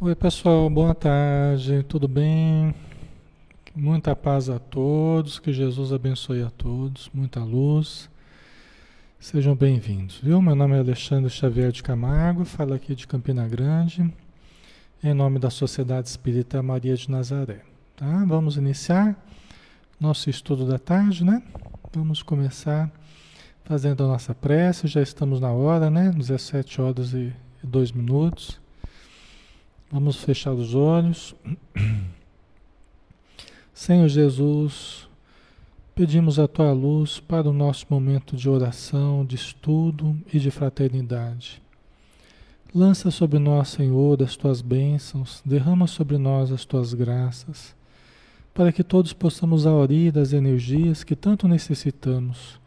Oi, pessoal, boa tarde, tudo bem? Muita paz a todos, que Jesus abençoe a todos, muita luz. Sejam bem-vindos, viu? Meu nome é Alexandre Xavier de Camargo, falo aqui de Campina Grande, em nome da Sociedade Espírita Maria de Nazaré, tá? Vamos iniciar nosso estudo da tarde, né? Vamos começar fazendo a nossa prece, já estamos na hora, né? 17 horas e 2 minutos. Vamos fechar os olhos. Senhor Jesus, pedimos a tua luz para o nosso momento de oração, de estudo e de fraternidade. Lança sobre nós, Senhor, as tuas bênçãos, derrama sobre nós as tuas graças, para que todos possamos aurir das energias que tanto necessitamos,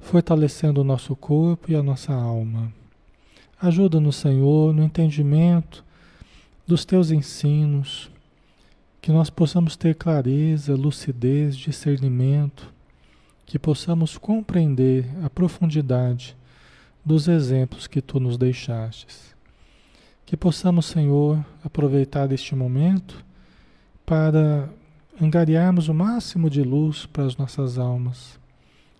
fortalecendo o nosso corpo e a nossa alma. Ajuda-nos, Senhor, no entendimento dos teus ensinos, que nós possamos ter clareza, lucidez, discernimento, que possamos compreender a profundidade dos exemplos que tu nos deixastes. Que possamos, Senhor, aproveitar este momento para angariarmos o máximo de luz para as nossas almas,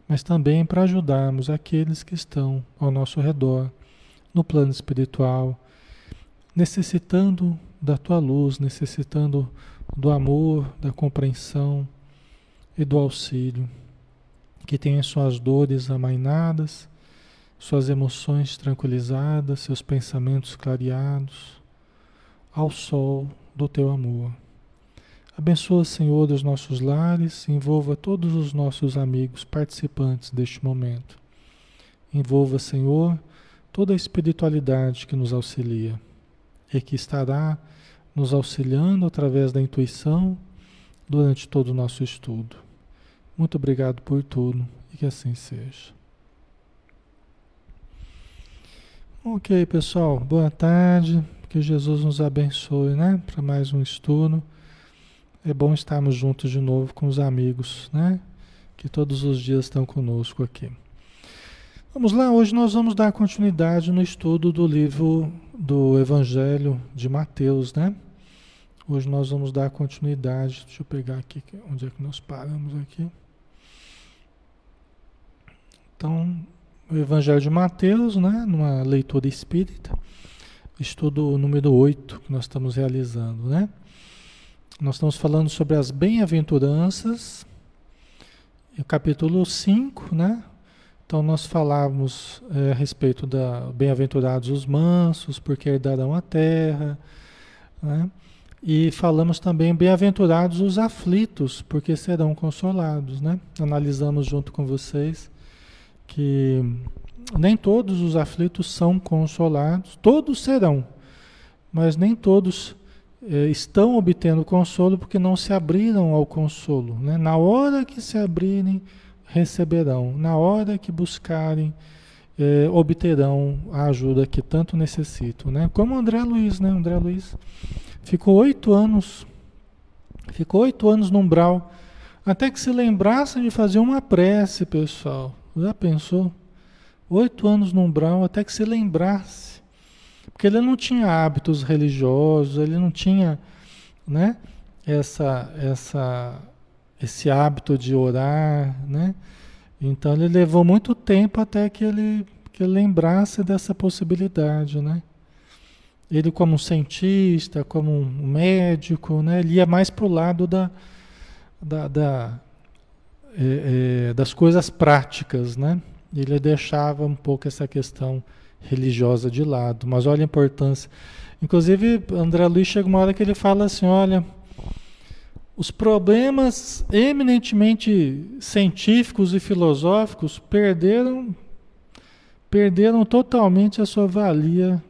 mas também para ajudarmos aqueles que estão ao nosso redor, no plano espiritual, necessitando da tua luz, necessitando do amor, da compreensão e do auxílio, que tenha suas dores amainadas, suas emoções tranquilizadas, seus pensamentos clareados, ao sol do teu amor. Abençoa, Senhor, os nossos lares, envolva todos os nossos amigos participantes deste momento. Envolva, Senhor, toda a espiritualidade que nos auxilia e que estará nos auxiliando através da intuição durante todo o nosso estudo. Muito obrigado por tudo e que assim seja. Ok, pessoal, boa tarde. Que Jesus nos abençoe, né? Para mais um estudo. É bom estarmos juntos de novo com os amigos, né? Que todos os dias estão conosco aqui. Vamos lá, hoje nós vamos dar continuidade no estudo do livro do Evangelho de Mateus, né? Hoje nós vamos dar continuidade. Deixa eu pegar aqui onde é que nós paramos aqui. Então, o Evangelho de Mateus, né? Numa leitura espírita. Estudo número 8 que nós estamos realizando, né? Nós estamos falando sobre as bem-aventuranças. Capítulo 5, né? Então nós falávamos é, a respeito da bem-aventurados os mansos, porque herdarão a terra, né? E falamos também bem-aventurados os aflitos, porque serão consolados, né? Analisamos junto com vocês que nem todos os aflitos são consolados, todos serão, mas nem todos é, estão obtendo consolo porque não se abriram ao consolo, né? Na hora que se abrirem receberão. Na hora que buscarem, é, obterão a ajuda que tanto necessitam. Né? Como André Luiz, né? André Luiz ficou oito anos, ficou oito anos no umbral, até que se lembrasse de fazer uma prece, pessoal. Já pensou? Oito anos no umbral, até que se lembrasse. Porque ele não tinha hábitos religiosos, ele não tinha, né? Essa, essa esse hábito de orar, né? Então ele levou muito tempo até que ele, que lembrasse dessa possibilidade, né? Ele como cientista, como um médico, né? Ele ia mais para o lado da, da, da é, é, das coisas práticas, né? Ele deixava um pouco essa questão religiosa de lado. Mas olha a importância. Inclusive, André Luiz chega uma hora que ele fala assim, olha os problemas eminentemente científicos e filosóficos perderam perderam totalmente a sua valia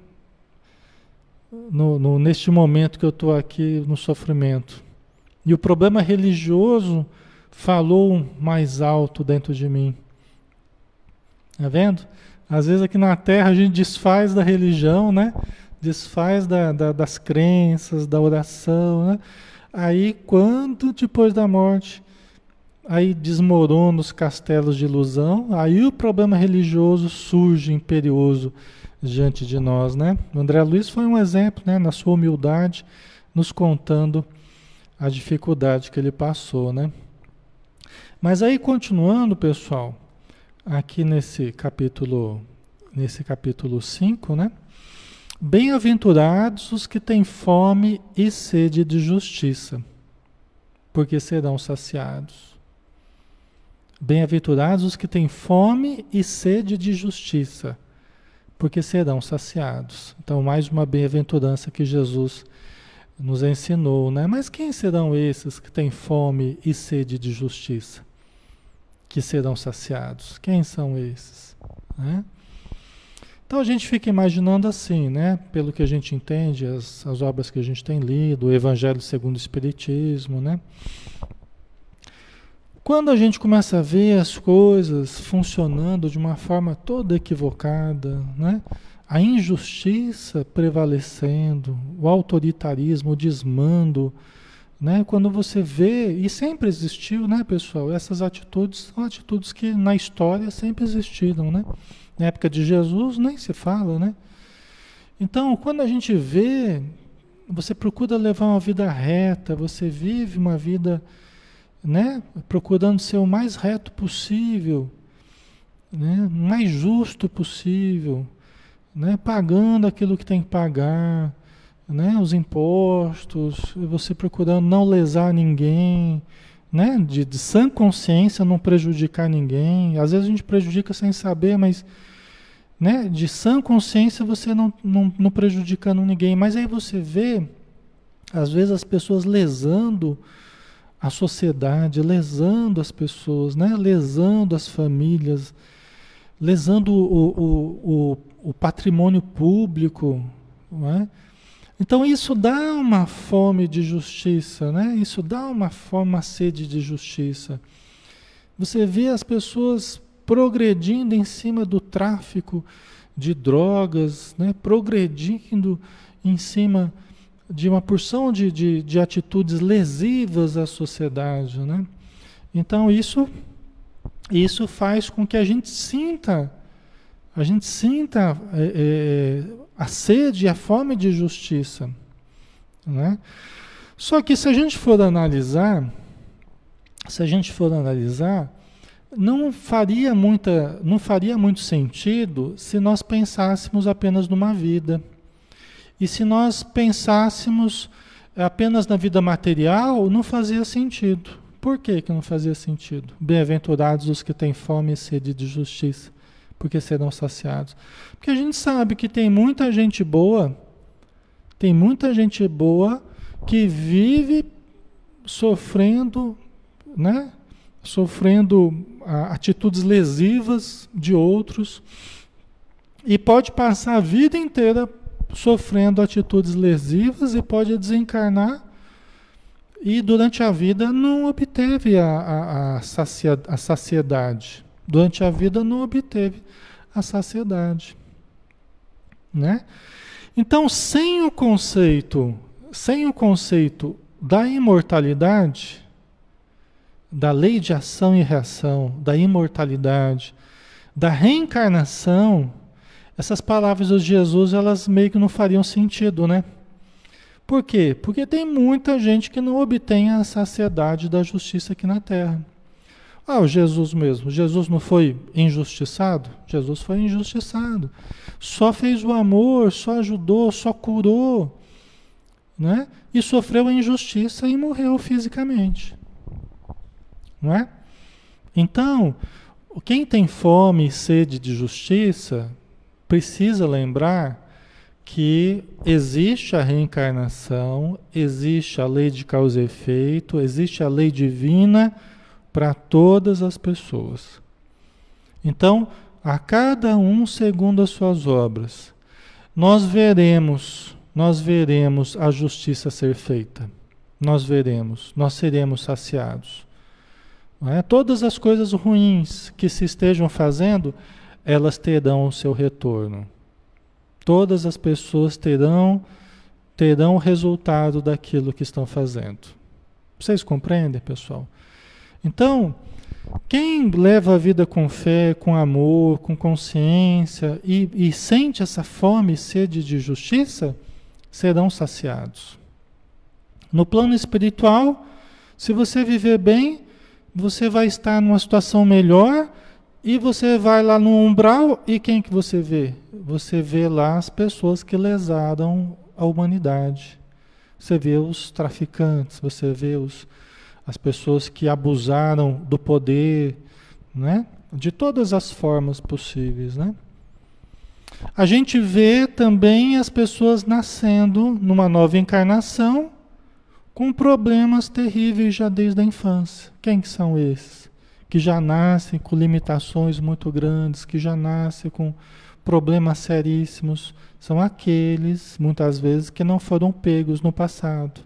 no, no, neste momento que eu estou aqui no sofrimento. E o problema religioso falou mais alto dentro de mim. Tá vendo? Às vezes aqui na Terra a gente desfaz da religião, né? Desfaz da, da, das crenças, da oração, né? Aí, quando depois da morte, aí desmorona os castelos de ilusão, aí o problema religioso surge imperioso diante de nós, né? O André Luiz foi um exemplo, né, na sua humildade, nos contando a dificuldade que ele passou, né? Mas aí continuando, pessoal, aqui nesse capítulo nesse capítulo 5, né? Bem-aventurados os que têm fome e sede de justiça, porque serão saciados. Bem-aventurados os que têm fome e sede de justiça, porque serão saciados. Então, mais uma bem-aventurança que Jesus nos ensinou, né? Mas quem serão esses que têm fome e sede de justiça, que serão saciados? Quem são esses? Né? Então a gente fica imaginando assim, né? Pelo que a gente entende, as, as obras que a gente tem lido, o Evangelho segundo o Espiritismo, né? Quando a gente começa a ver as coisas funcionando de uma forma toda equivocada, né? a injustiça prevalecendo, o autoritarismo, o desmando, né? quando você vê, e sempre existiu, né, pessoal? Essas atitudes são atitudes que na história sempre existiram. Né? Na época de Jesus nem se fala. Né? Então, quando a gente vê, você procura levar uma vida reta, você vive uma vida né? procurando ser o mais reto possível, né? mais justo possível, né? pagando aquilo que tem que pagar, né? os impostos, você procurando não lesar ninguém, né? de, de sã consciência não prejudicar ninguém. Às vezes a gente prejudica sem saber, mas né? de sã consciência você não, não, não prejudicando ninguém. Mas aí você vê, às vezes, as pessoas lesando a sociedade, lesando as pessoas, né? lesando as famílias, lesando o, o, o, o patrimônio público. É? Então isso dá uma fome de justiça, né? isso dá uma fome, uma sede de justiça. Você vê as pessoas progredindo em cima do tráfico de drogas, né? progredindo em cima de uma porção de, de, de atitudes lesivas à sociedade, né? Então isso isso faz com que a gente sinta a gente sinta é, é, a sede e a fome de justiça, né? Só que se a gente for analisar, se a gente for analisar, não faria muita, não faria muito sentido se nós pensássemos apenas numa vida. E se nós pensássemos apenas na vida material, não fazia sentido. Por que, que não fazia sentido? Bem-aventurados os que têm fome e sede de justiça, porque serão saciados. Porque a gente sabe que tem muita gente boa, tem muita gente boa que vive sofrendo, né? Sofrendo ah, atitudes lesivas de outros e pode passar a vida inteira sofrendo atitudes lesivas e pode desencarnar e durante a vida não obteve a, a, a, sacia, a saciedade. Durante a vida não obteve a saciedade. Né? Então, sem o conceito, sem o conceito da imortalidade, da lei de ação e reação, da imortalidade, da reencarnação, essas palavras de Jesus, elas meio que não fariam sentido, né? Por quê? Porque tem muita gente que não obtém a saciedade da justiça aqui na Terra. Ah, o Jesus mesmo. Jesus não foi injustiçado? Jesus foi injustiçado. Só fez o amor, só ajudou, só curou, né? E sofreu a injustiça e morreu fisicamente. Não é? Então, quem tem fome e sede de justiça, precisa lembrar que existe a reencarnação, existe a lei de causa e efeito, existe a lei divina para todas as pessoas. Então, a cada um segundo as suas obras, nós veremos, nós veremos a justiça ser feita. Nós veremos, nós seremos saciados. É? Todas as coisas ruins que se estejam fazendo, elas terão o seu retorno. Todas as pessoas terão terão o resultado daquilo que estão fazendo. Vocês compreendem, pessoal? Então, quem leva a vida com fé, com amor, com consciência e, e sente essa fome e sede de justiça, serão saciados. No plano espiritual, se você viver bem, você vai estar numa situação melhor e você vai lá no umbral e quem que você vê? Você vê lá as pessoas que lesaram a humanidade. Você vê os traficantes, você vê os, as pessoas que abusaram do poder, né? De todas as formas possíveis, né? A gente vê também as pessoas nascendo numa nova encarnação com problemas terríveis já desde a infância. Quem que são esses? Que já nascem com limitações muito grandes, que já nascem com problemas seríssimos, são aqueles, muitas vezes, que não foram pegos no passado.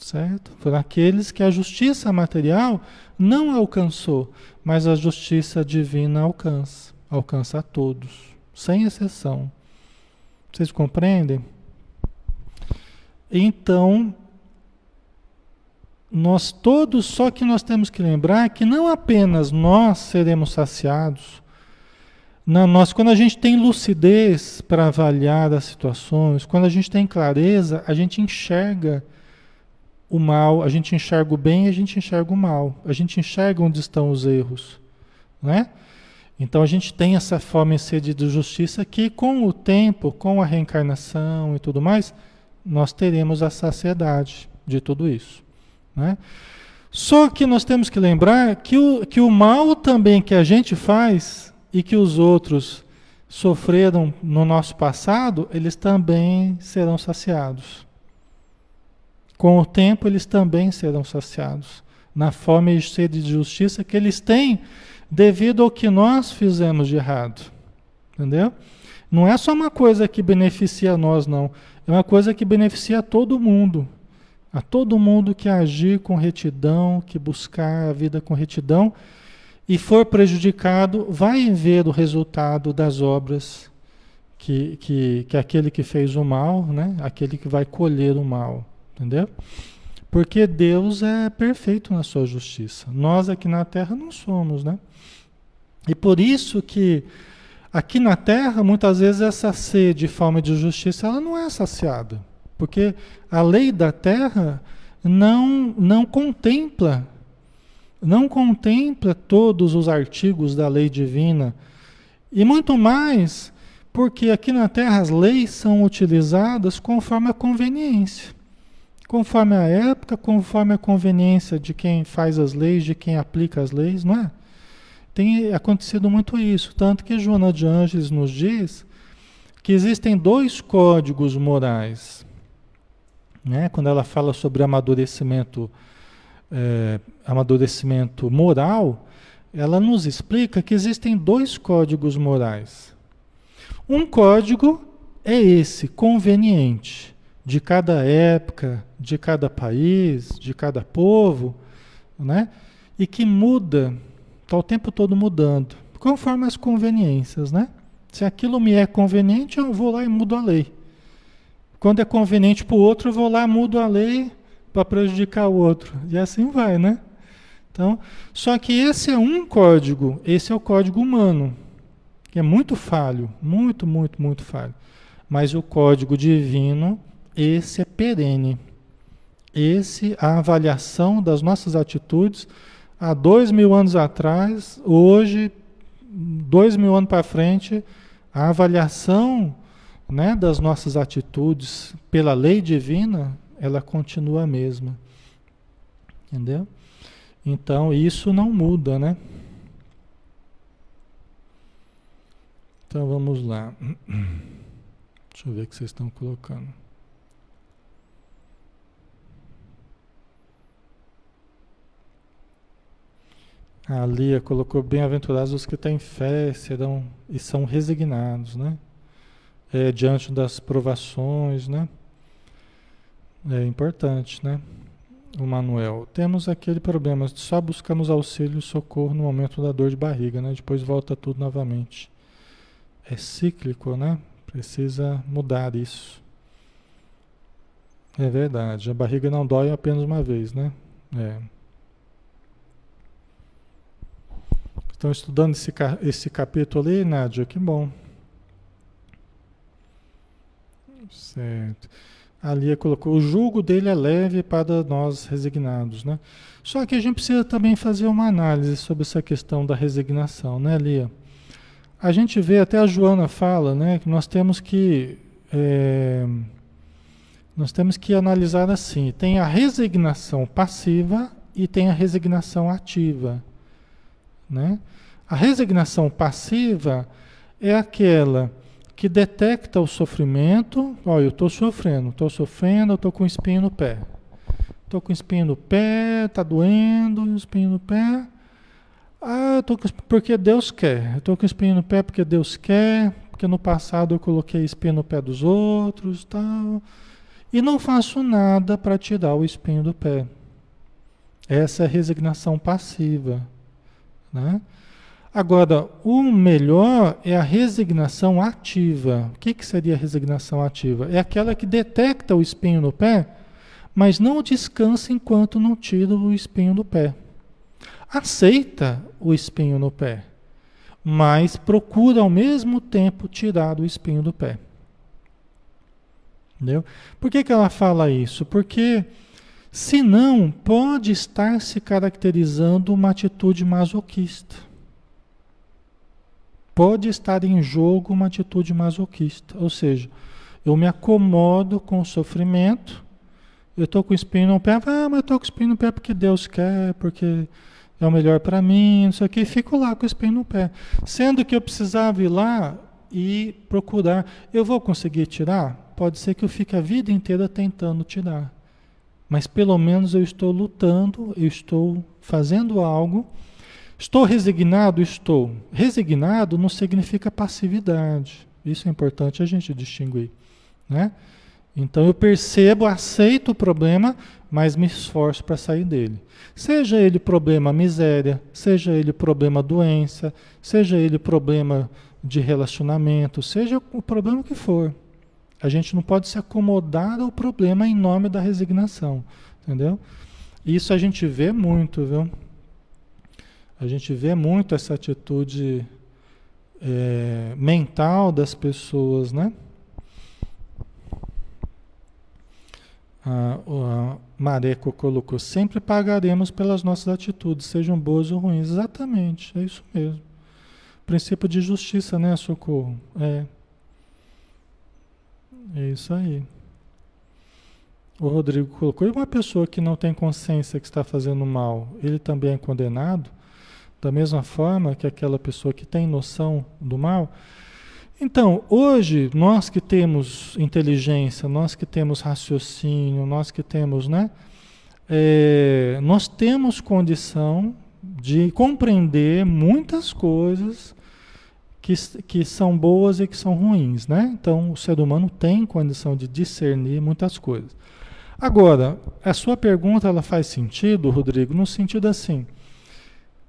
Certo? Foram aqueles que a justiça material não alcançou, mas a justiça divina alcança, alcança a todos, sem exceção. Vocês compreendem? Então, nós todos, só que nós temos que lembrar que não apenas nós seremos saciados, na nós, quando a gente tem lucidez para avaliar as situações, quando a gente tem clareza, a gente enxerga o mal, a gente enxerga o bem e a gente enxerga o mal. A gente enxerga onde estão os erros, né? Então a gente tem essa fome e sede de justiça que com o tempo, com a reencarnação e tudo mais, nós teremos a saciedade de tudo isso. Né? Só que nós temos que lembrar que o, que o mal também que a gente faz e que os outros sofreram no nosso passado, eles também serão saciados. Com o tempo, eles também serão saciados na fome e sede de justiça que eles têm devido ao que nós fizemos de errado. Entendeu? Não é só uma coisa que beneficia nós, não. É uma coisa que beneficia todo mundo. A todo mundo que agir com retidão, que buscar a vida com retidão e for prejudicado, vai ver o resultado das obras que, que, que aquele que fez o mal, né? aquele que vai colher o mal. Entendeu? Porque Deus é perfeito na sua justiça. Nós aqui na Terra não somos, né? E por isso que aqui na Terra, muitas vezes, essa sede e fome de justiça ela não é saciada. Porque a lei da terra não, não contempla, não contempla todos os artigos da lei divina. E muito mais porque aqui na terra as leis são utilizadas conforme a conveniência. Conforme a época, conforme a conveniência de quem faz as leis, de quem aplica as leis, não é? Tem acontecido muito isso. Tanto que Joana de Ângeles nos diz que existem dois códigos morais né? Quando ela fala sobre amadurecimento, é, amadurecimento moral, ela nos explica que existem dois códigos morais. Um código é esse, conveniente, de cada época, de cada país, de cada povo, né? e que muda, está o tempo todo mudando, conforme as conveniências. Né? Se aquilo me é conveniente, eu vou lá e mudo a lei. Quando é conveniente para o outro, eu vou lá, mudo a lei para prejudicar o outro. E assim vai, né? Então, só que esse é um código, esse é o código humano, que é muito falho, muito, muito, muito falho. Mas o código divino, esse é perene. Esse, a avaliação das nossas atitudes, há dois mil anos atrás, hoje, dois mil anos para frente, a avaliação né, das nossas atitudes pela lei divina, ela continua a mesma. Entendeu? Então isso não muda, né? Então vamos lá. Deixa eu ver o que vocês estão colocando. A Lia colocou bem-aventurados os que têm fé serão, e são resignados, né? é, diante das provações, né? É importante, né? O Manuel. Temos aquele problema, só buscamos auxílio e socorro no momento da dor de barriga, né? Depois volta tudo novamente. É cíclico, né? Precisa mudar isso. É verdade. A barriga não dói apenas uma vez, né? É. Estão estudando esse, esse capítulo ali, Nádia? Que bom. Certo. A Lia colocou, o jugo dele é leve para nós resignados, né? Só que a gente precisa também fazer uma análise sobre essa questão da resignação, né, Lia? A gente vê, até a Joana fala, né, que nós temos que é, nós temos que analisar assim: tem a resignação passiva e tem a resignação ativa, né? A resignação passiva é aquela que detecta o sofrimento. Olha, eu estou sofrendo, estou sofrendo, estou com espinho no pé. Estou com espinho no pé, está doendo, espinho no pé. Ah, eu tô com, porque Deus quer. Estou com espinho no pé porque Deus quer, porque no passado eu coloquei espinho no pé dos outros, tal. E não faço nada para tirar o espinho do pé. Essa é a resignação passiva, né? Agora, o melhor é a resignação ativa. O que, que seria a resignação ativa? É aquela que detecta o espinho no pé, mas não descansa enquanto não tira o espinho do pé. Aceita o espinho no pé, mas procura ao mesmo tempo tirar o espinho do pé. Entendeu? Por que, que ela fala isso? Porque senão pode estar se caracterizando uma atitude masoquista pode estar em jogo uma atitude masoquista. Ou seja, eu me acomodo com o sofrimento, eu estou com o espinho no pé, ah, mas eu estou com o espinho no pé porque Deus quer, porque é o melhor para mim, não sei o e fico lá com o espinho no pé. Sendo que eu precisava ir lá e procurar. Eu vou conseguir tirar? Pode ser que eu fique a vida inteira tentando tirar. Mas pelo menos eu estou lutando, eu estou fazendo algo Estou resignado? Estou. Resignado não significa passividade. Isso é importante a gente distinguir. Né? Então eu percebo, aceito o problema, mas me esforço para sair dele. Seja ele problema miséria, seja ele problema doença, seja ele problema de relacionamento, seja o problema que for. A gente não pode se acomodar ao problema em nome da resignação, entendeu? Isso a gente vê muito, viu? A gente vê muito essa atitude é, mental das pessoas, né? A, a Mareco colocou: sempre pagaremos pelas nossas atitudes, sejam boas ou ruins. Exatamente, é isso mesmo. Princípio de justiça, né, Socorro? É. É isso aí. O Rodrigo colocou: e uma pessoa que não tem consciência que está fazendo mal, ele também é condenado? Da mesma forma que aquela pessoa que tem noção do mal. Então, hoje, nós que temos inteligência, nós que temos raciocínio, nós que temos, né? É, nós temos condição de compreender muitas coisas que, que são boas e que são ruins, né? Então, o ser humano tem condição de discernir muitas coisas. Agora, a sua pergunta ela faz sentido, Rodrigo, no sentido assim,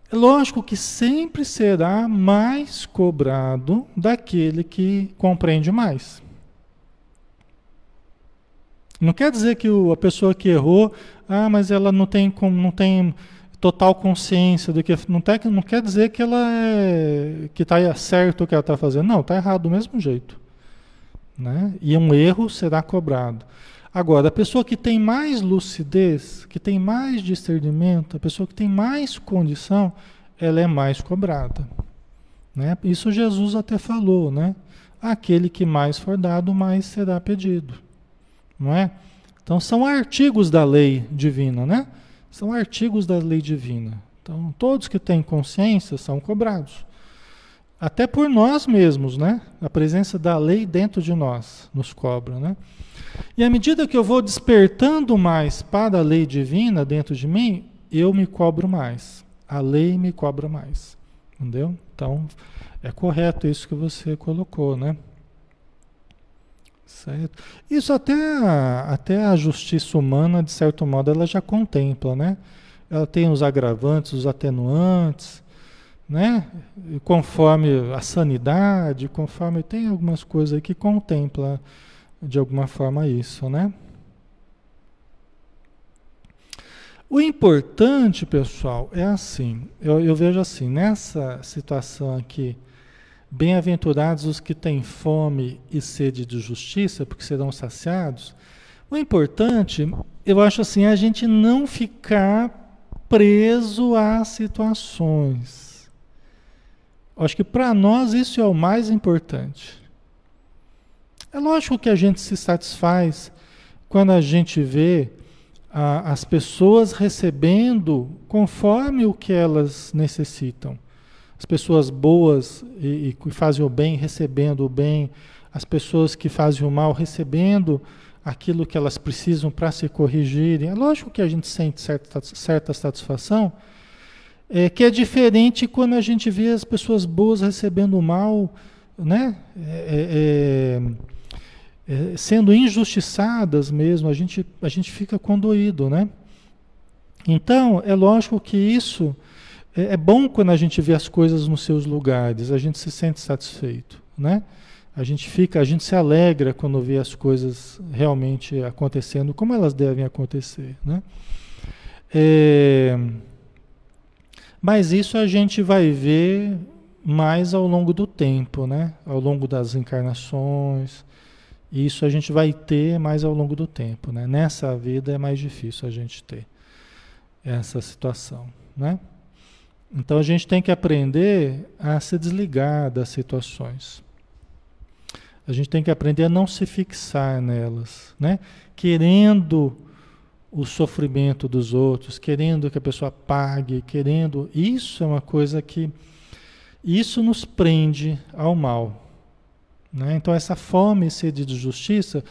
é lógico que sempre será mais cobrado daquele que compreende mais. Não quer dizer que o, a pessoa que errou, ah, mas ela não tem, não tem total consciência do que não, tem, não quer dizer que ela é, que está certo o que ela está fazendo. Não, está errado do mesmo jeito. Né? E um erro será cobrado. Agora, a pessoa que tem mais lucidez, que tem mais discernimento, a pessoa que tem mais condição, ela é mais cobrada. Né? Isso Jesus até falou, né? Aquele que mais for dado, mais será pedido. Não é? Então são artigos da lei divina, né? São artigos da lei divina. Então todos que têm consciência são cobrados. Até por nós mesmos, né? A presença da lei dentro de nós nos cobra, né? E à medida que eu vou despertando mais para a lei divina dentro de mim, eu me cobro mais. A lei me cobra mais. Entendeu? Então, é correto isso que você colocou, né? Certo. Isso até a, até a justiça humana, de certo modo, ela já contempla, né? Ela tem os agravantes, os atenuantes, né? E conforme a sanidade, conforme tem algumas coisas aí que contempla de alguma forma isso, né? O importante, pessoal, é assim, eu, eu vejo assim, nessa situação aqui, bem-aventurados os que têm fome e sede de justiça, porque serão saciados. O importante, eu acho assim, é a gente não ficar preso às situações. Acho que para nós isso é o mais importante. É lógico que a gente se satisfaz quando a gente vê a, as pessoas recebendo conforme o que elas necessitam. As pessoas boas e, e fazem o bem recebendo o bem, as pessoas que fazem o mal recebendo aquilo que elas precisam para se corrigirem. É lógico que a gente sente certa, certa satisfação, é, que é diferente quando a gente vê as pessoas boas recebendo o mal, né? É, é, é é, sendo injustiçadas mesmo, a gente, a gente fica condoído, né? Então, é lógico que isso é, é, bom quando a gente vê as coisas nos seus lugares, a gente se sente satisfeito, né? A gente fica, a gente se alegra quando vê as coisas realmente acontecendo como elas devem acontecer, né? É, mas isso a gente vai ver mais ao longo do tempo, né? Ao longo das encarnações, isso a gente vai ter mais ao longo do tempo, né? Nessa vida é mais difícil a gente ter essa situação, né? Então a gente tem que aprender a se desligar das situações. A gente tem que aprender a não se fixar nelas, né? Querendo o sofrimento dos outros, querendo que a pessoa pague, querendo. Isso é uma coisa que. Isso nos prende ao mal. Né? Então, essa fome e sede de justiça,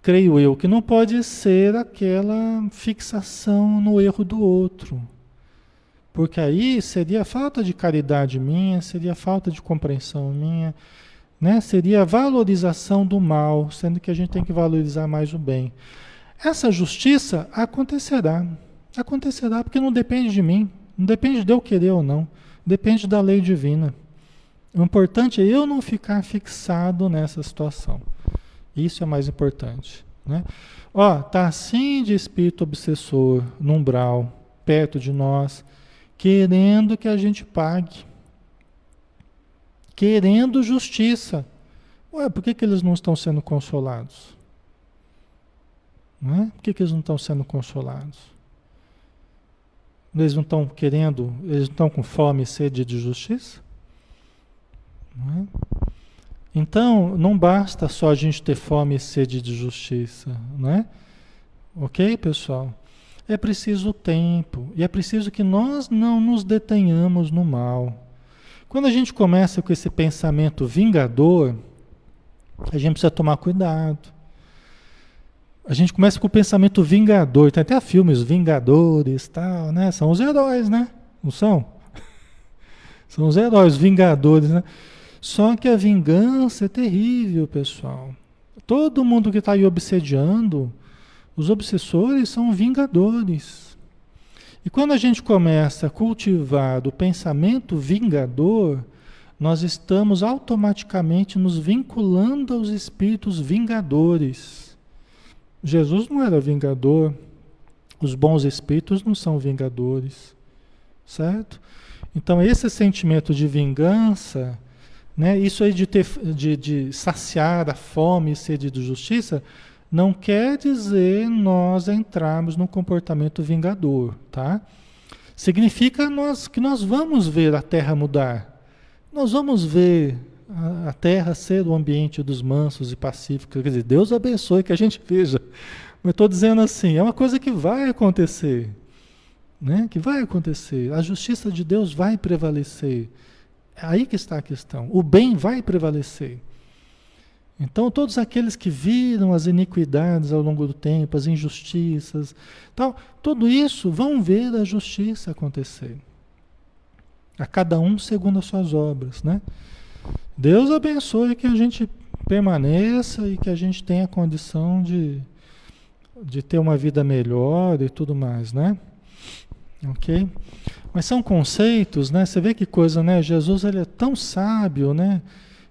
creio eu, que não pode ser aquela fixação no erro do outro. Porque aí seria falta de caridade minha, seria falta de compreensão minha, né? seria valorização do mal, sendo que a gente tem que valorizar mais o bem. Essa justiça acontecerá. Acontecerá porque não depende de mim, não depende de eu querer ou não, depende da lei divina. O importante é eu não ficar fixado nessa situação. Isso é mais importante. Né? Ó, tá assim de espírito obsessor no umbral, perto de nós, querendo que a gente pague. Querendo justiça. Ué, por que, que eles não estão sendo consolados? Não é? Por que, que eles não estão sendo consolados? Eles não estão querendo, eles não estão com fome e sede de justiça? Não é? Então, não basta só a gente ter fome e sede de justiça, não é? Ok, pessoal? É preciso tempo e é preciso que nós não nos detenhamos no mal. Quando a gente começa com esse pensamento vingador, a gente precisa tomar cuidado. A gente começa com o pensamento vingador, tem até filmes Vingadores, tal, né? São os heróis, né? Não são? São os heróis, vingadores, né? Só que a vingança é terrível, pessoal. Todo mundo que está aí obsediando, os obsessores são vingadores. E quando a gente começa a cultivar o pensamento vingador, nós estamos automaticamente nos vinculando aos espíritos vingadores. Jesus não era vingador, os bons espíritos não são vingadores, certo? Então, esse sentimento de vingança né? Isso aí de, ter, de, de saciar a fome e sede de justiça não quer dizer nós entrarmos no comportamento vingador, tá? Significa nós, que nós vamos ver a terra mudar. Nós vamos ver a, a terra ser o ambiente dos mansos e pacíficos. Quer dizer, Deus abençoe que a gente veja. Mas estou dizendo assim, é uma coisa que vai acontecer. Né? Que vai acontecer. A justiça de Deus vai prevalecer. É aí que está a questão. O bem vai prevalecer. Então, todos aqueles que viram as iniquidades ao longo do tempo, as injustiças, tal, tudo isso vão ver a justiça acontecer. A cada um segundo as suas obras, né? Deus abençoe que a gente permaneça e que a gente tenha condição de, de ter uma vida melhor e tudo mais, né? Ok? Mas são conceitos, né? Você vê que coisa, né? Jesus ele é tão sábio, né?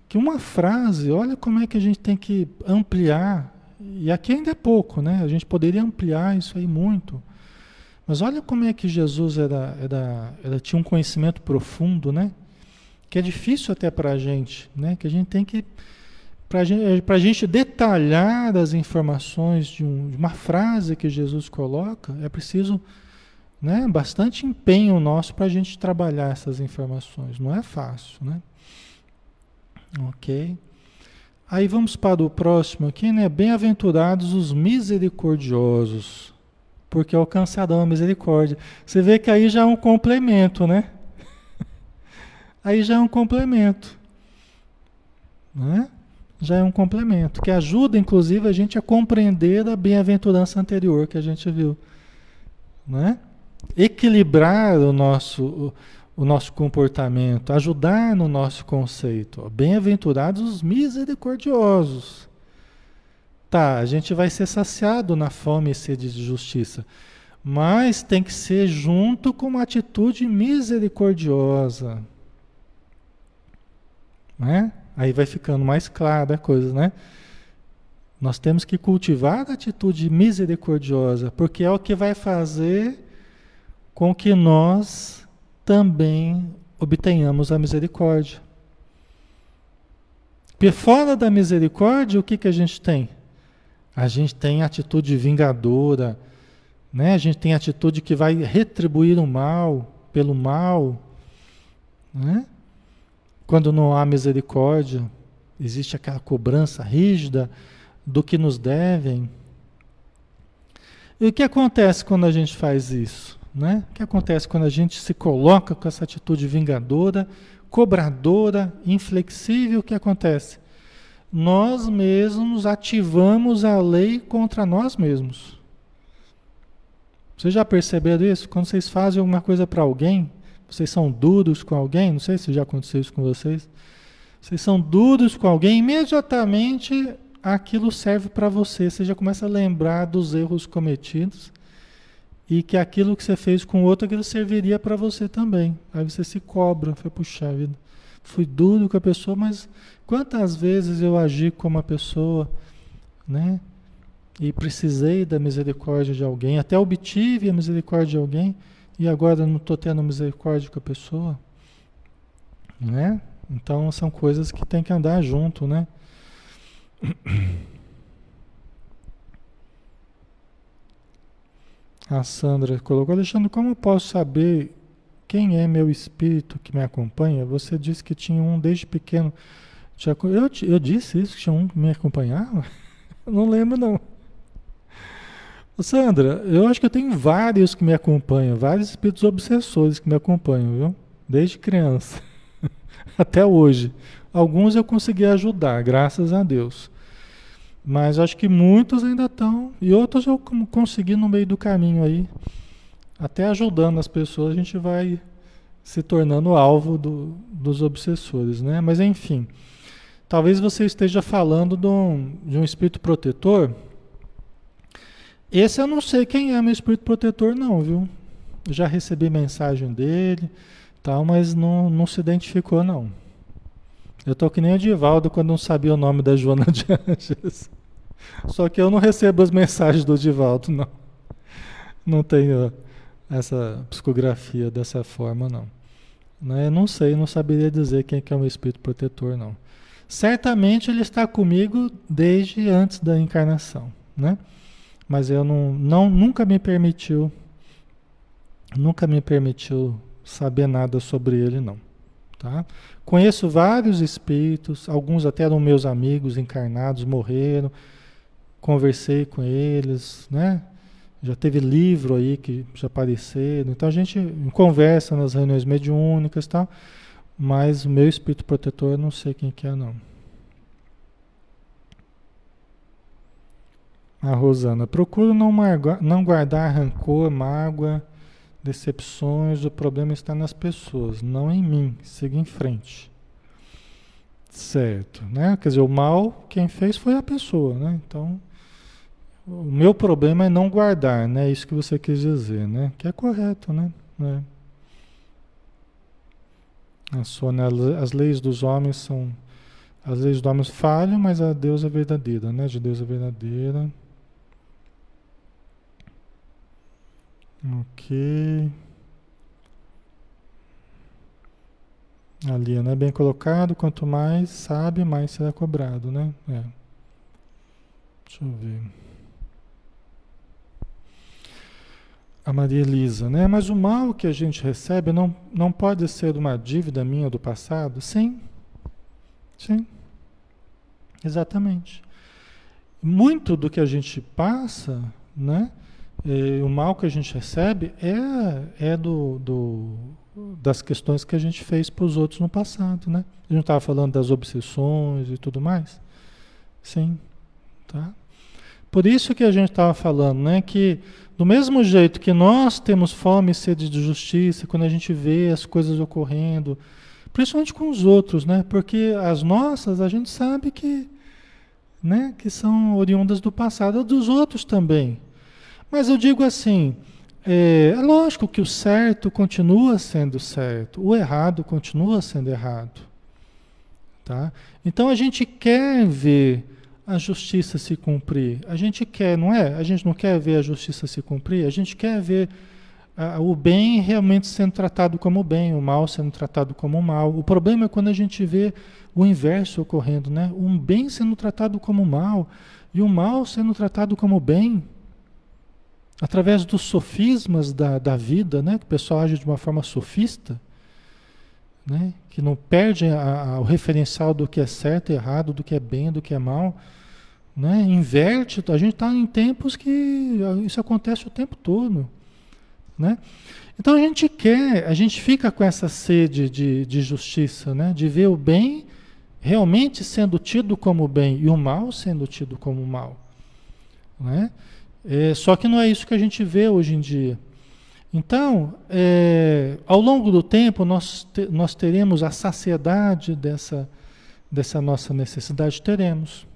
Que uma frase, olha como é que a gente tem que ampliar. E aqui ainda é pouco, né? A gente poderia ampliar isso aí muito. Mas olha como é que Jesus era, era, era tinha um conhecimento profundo, né? Que é difícil até para a gente, né? Que a gente tem que para gente, a gente detalhar as informações de, um, de, uma frase que Jesus coloca, é preciso né, bastante empenho nosso para a gente trabalhar essas informações. Não é fácil, né? Ok. Aí vamos para o próximo aqui, né? Bem-aventurados os misericordiosos, porque alcançarão a misericórdia. Você vê que aí já é um complemento, né? aí já é um complemento. Né? Já é um complemento, que ajuda, inclusive, a gente a compreender a bem-aventurança anterior que a gente viu. Né? Equilibrar o nosso o nosso comportamento, ajudar no nosso conceito. Bem-aventurados os misericordiosos. Tá, a gente vai ser saciado na fome e sede de justiça, mas tem que ser junto com uma atitude misericordiosa. Né? Aí vai ficando mais clara a coisa, né? Nós temos que cultivar a atitude misericordiosa, porque é o que vai fazer com que nós também obtenhamos a misericórdia. Porque fora da misericórdia, o que, que a gente tem? A gente tem atitude vingadora, né? a gente tem atitude que vai retribuir o mal pelo mal. Né? Quando não há misericórdia, existe aquela cobrança rígida do que nos devem. E o que acontece quando a gente faz isso? Né? O que acontece quando a gente se coloca com essa atitude vingadora, cobradora, inflexível? O que acontece? Nós mesmos ativamos a lei contra nós mesmos. Vocês já perceberam isso? Quando vocês fazem alguma coisa para alguém, vocês são duros com alguém, não sei se já aconteceu isso com vocês. Vocês são duros com alguém, imediatamente aquilo serve para você. Você já começa a lembrar dos erros cometidos e que aquilo que você fez com o outro, aquilo serviria para você também. Aí você se cobra, foi puxar a vida. Fui duro com a pessoa, mas quantas vezes eu agi como uma pessoa, né? E precisei da misericórdia de alguém, até obtive a misericórdia de alguém e agora não estou tendo misericórdia com a pessoa, né? Então são coisas que tem que andar junto, né? A Sandra colocou, Alexandre, como posso saber quem é meu espírito que me acompanha? Você disse que tinha um desde pequeno. Eu, eu disse isso, que tinha um que me acompanhava? não lembro, não. Sandra, eu acho que eu tenho vários que me acompanham, vários espíritos obsessores que me acompanham, viu? Desde criança até hoje. Alguns eu consegui ajudar, graças a Deus. Mas acho que muitos ainda estão. E outros eu consegui no meio do caminho aí. Até ajudando as pessoas, a gente vai se tornando alvo do, dos obsessores, né? Mas enfim, talvez você esteja falando de um, de um espírito protetor. Esse eu não sei quem é meu espírito protetor, não, viu? já recebi mensagem dele, tal, mas não, não se identificou, não. Eu tô que nem o Divaldo quando não sabia o nome da Joana de Anjos. Só que eu não recebo as mensagens do Divaldo, não. Não tenho essa psicografia dessa forma, não. Né? Não sei, não saberia dizer quem é o meu espírito protetor, não. Certamente ele está comigo desde antes da encarnação, né? Mas eu não, não nunca me permitiu, nunca me permitiu saber nada sobre ele, não. Tá? Conheço vários espíritos, alguns até eram meus amigos encarnados, morreram. Conversei com eles, né? Já teve livro aí que já apareceram. Então a gente conversa nas reuniões mediúnicas e tal. Mas o meu espírito protetor eu não sei quem que é, não. A Rosana, procuro não, não guardar rancor, mágoa decepções, o problema está nas pessoas, não em mim. Siga em frente. Certo, né? Quer dizer, o mal quem fez foi a pessoa, né? Então, o meu problema é não guardar, né? Isso que você quis dizer, né? Que é correto, né? É. A Sônia, as leis dos homens são as leis dos homens falham, mas a Deus é verdadeira, né? De Deus é verdadeira. Ok. Ali, né? Bem colocado. Quanto mais sabe, mais será cobrado, né? É. Deixa eu ver. A Maria Elisa, né? Mas o mal que a gente recebe não, não pode ser uma dívida minha do passado? Sim. Sim. Exatamente. Muito do que a gente passa, né? E o mal que a gente recebe é, é do, do, das questões que a gente fez para os outros no passado, né? A gente estava falando das obsessões e tudo mais. Sim, tá? Por isso que a gente estava falando, né? Que do mesmo jeito que nós temos fome e sede de justiça, quando a gente vê as coisas ocorrendo, principalmente com os outros, né? Porque as nossas a gente sabe que, né? Que são oriundas do passado, dos outros também. Mas eu digo assim, é, é, lógico que o certo continua sendo certo, o errado continua sendo errado. Tá? Então a gente quer ver a justiça se cumprir. A gente quer, não é? A gente não quer ver a justiça se cumprir, a gente quer ver o bem realmente sendo tratado como bem, o mal sendo tratado como mal. O problema é quando a gente vê o inverso ocorrendo, né? Um bem sendo tratado como mal e o mal sendo tratado como bem através dos sofismas da, da vida, né? que o pessoal age de uma forma sofista, né? que não perde a, a, o referencial do que é certo e errado, do que é bem, do que é mal, né? inverte. A gente está em tempos que isso acontece o tempo todo. Né? Então a gente quer, a gente fica com essa sede de, de justiça, né? de ver o bem realmente sendo tido como bem e o mal sendo tido como mal. Né? É, só que não é isso que a gente vê hoje em dia. Então, é, ao longo do tempo, nós, te, nós teremos a saciedade dessa, dessa nossa necessidade? Teremos.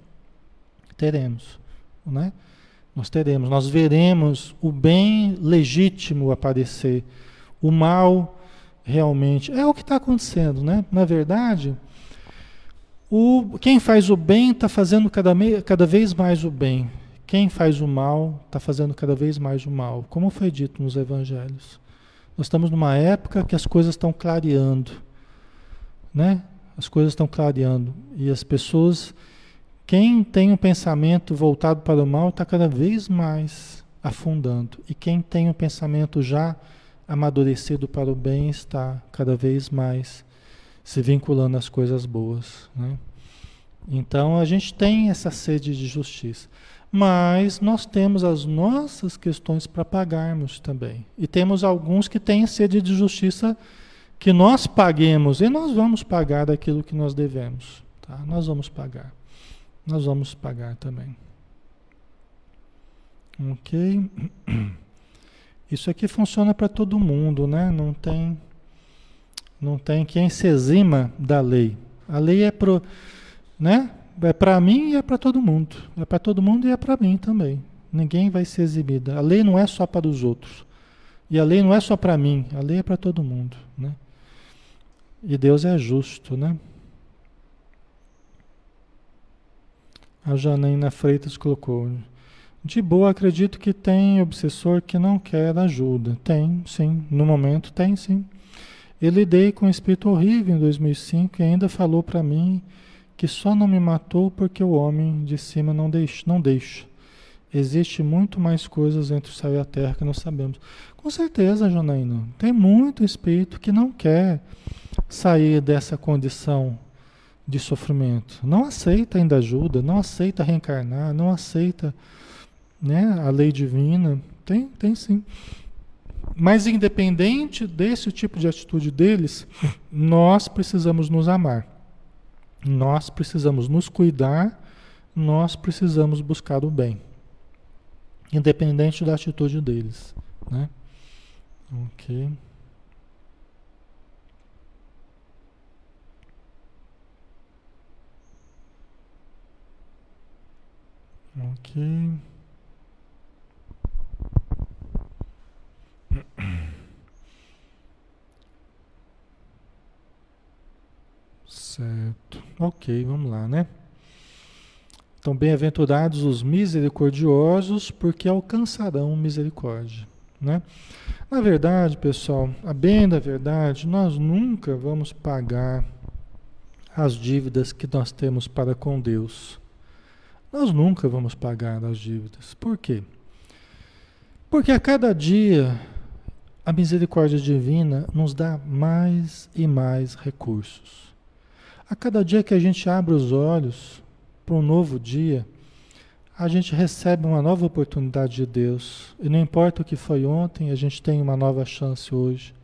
Teremos. Né? Nós teremos. Nós veremos o bem legítimo aparecer, o mal realmente. É o que está acontecendo, né? Na verdade, o, quem faz o bem está fazendo cada, cada vez mais o bem. Quem faz o mal está fazendo cada vez mais o mal, como foi dito nos evangelhos. Nós estamos numa época que as coisas estão clareando, né? As coisas estão clareando e as pessoas, quem tem um pensamento voltado para o mal, está cada vez mais afundando e quem tem um pensamento já amadurecido para o bem está cada vez mais se vinculando às coisas boas, né? Então a gente tem essa sede de justiça. Mas nós temos as nossas questões para pagarmos também. E temos alguns que têm sede de justiça que nós paguemos. E nós vamos pagar daquilo que nós devemos. Tá? Nós vamos pagar. Nós vamos pagar também. Ok? Isso aqui funciona para todo mundo, né? Não tem, não tem quem se exima da lei. A lei é pro, né? É para mim e é para todo mundo. É para todo mundo e é para mim também. Ninguém vai ser exibida. A lei não é só para os outros. E a lei não é só para mim. A lei é para todo mundo, né? E Deus é justo, né? A Janaína Freitas colocou. De boa, acredito que tem obsessor que não quer ajuda. Tem, sim. No momento, tem, sim. Eu lidei com um espírito horrível em 2005 e ainda falou para mim que só não me matou porque o homem de cima não deixa. Não deixa. Existe muito mais coisas entre o céu e a terra que não sabemos. Com certeza, Janaína. Tem muito espírito que não quer sair dessa condição de sofrimento. Não aceita ainda ajuda, não aceita reencarnar, não aceita né, a lei divina. Tem, tem sim. Mas independente desse tipo de atitude deles, nós precisamos nos amar. Nós precisamos nos cuidar, nós precisamos buscar o bem, independente da atitude deles, né? Ok. Ok. Certo. Ok, vamos lá, né? Então, bem-aventurados os misericordiosos, porque alcançarão misericórdia. né? Na verdade, pessoal, a bem da verdade, nós nunca vamos pagar as dívidas que nós temos para com Deus. Nós nunca vamos pagar as dívidas. Por quê? Porque a cada dia a misericórdia divina nos dá mais e mais recursos. A cada dia que a gente abre os olhos para um novo dia, a gente recebe uma nova oportunidade de Deus. E não importa o que foi ontem, a gente tem uma nova chance hoje.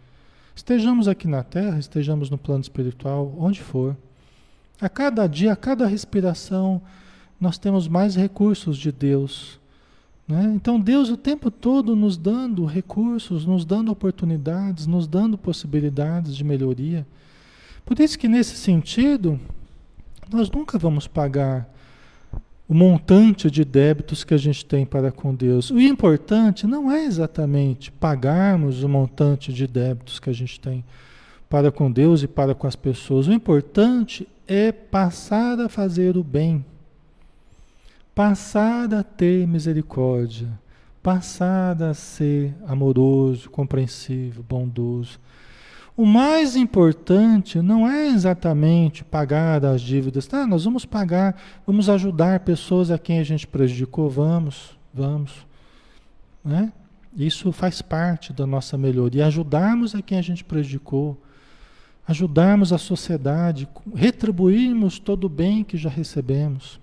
Estejamos aqui na Terra, estejamos no plano espiritual, onde for. A cada dia, a cada respiração, nós temos mais recursos de Deus. Né? Então, Deus o tempo todo nos dando recursos, nos dando oportunidades, nos dando possibilidades de melhoria. Por isso que, nesse sentido, nós nunca vamos pagar o montante de débitos que a gente tem para com Deus. O importante não é exatamente pagarmos o montante de débitos que a gente tem para com Deus e para com as pessoas. O importante é passar a fazer o bem, passar a ter misericórdia, passar a ser amoroso, compreensivo, bondoso. O mais importante não é exatamente pagar as dívidas. Tá, nós vamos pagar, vamos ajudar pessoas a quem a gente prejudicou. Vamos, vamos. Né? Isso faz parte da nossa melhoria. Ajudarmos a quem a gente prejudicou. Ajudarmos a sociedade. Retribuirmos todo o bem que já recebemos.